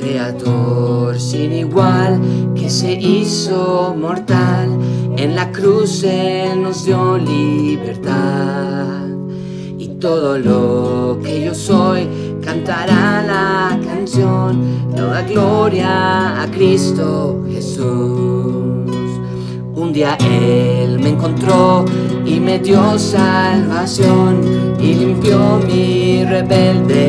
Creador sin igual que se hizo mortal, en la cruz Él nos dio libertad. Y todo lo que yo soy cantará la canción, toda gloria a Cristo Jesús. Un día Él me encontró y me dio salvación y limpió mi rebelde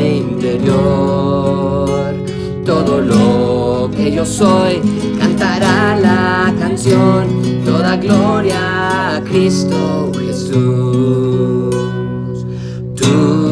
yo soy cantará la canción, toda gloria a Cristo Jesús. Tú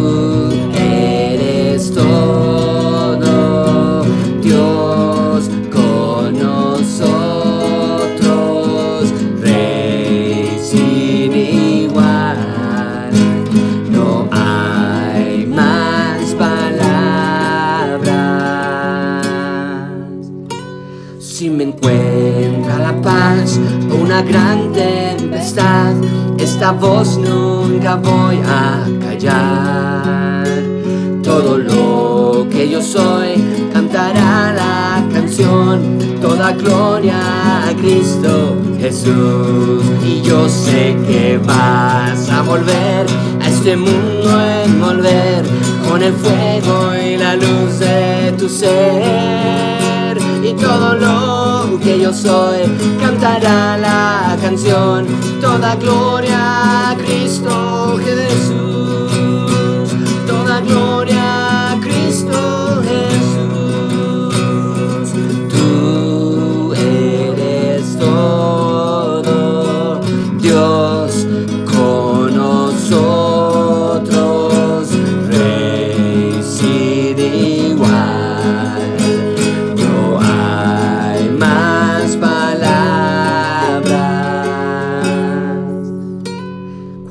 Si me encuentra la paz o una gran tempestad, esta voz nunca voy a callar. Todo lo que yo soy cantará la canción, toda gloria a Cristo Jesús. Y yo sé que vas a volver a este mundo envolver con el fuego y la luz de tu ser. Y todo lo que yo soy cantará la canción, toda gloria a Cristo Jesús, toda gloria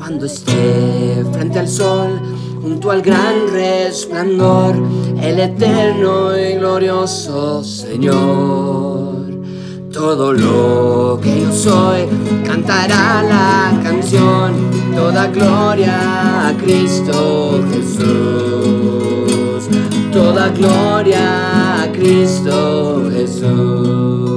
Cuando esté frente al sol, junto al gran resplandor, el eterno y glorioso Señor. Todo lo que yo soy cantará la canción, toda gloria a Cristo Jesús, toda gloria a Cristo Jesús.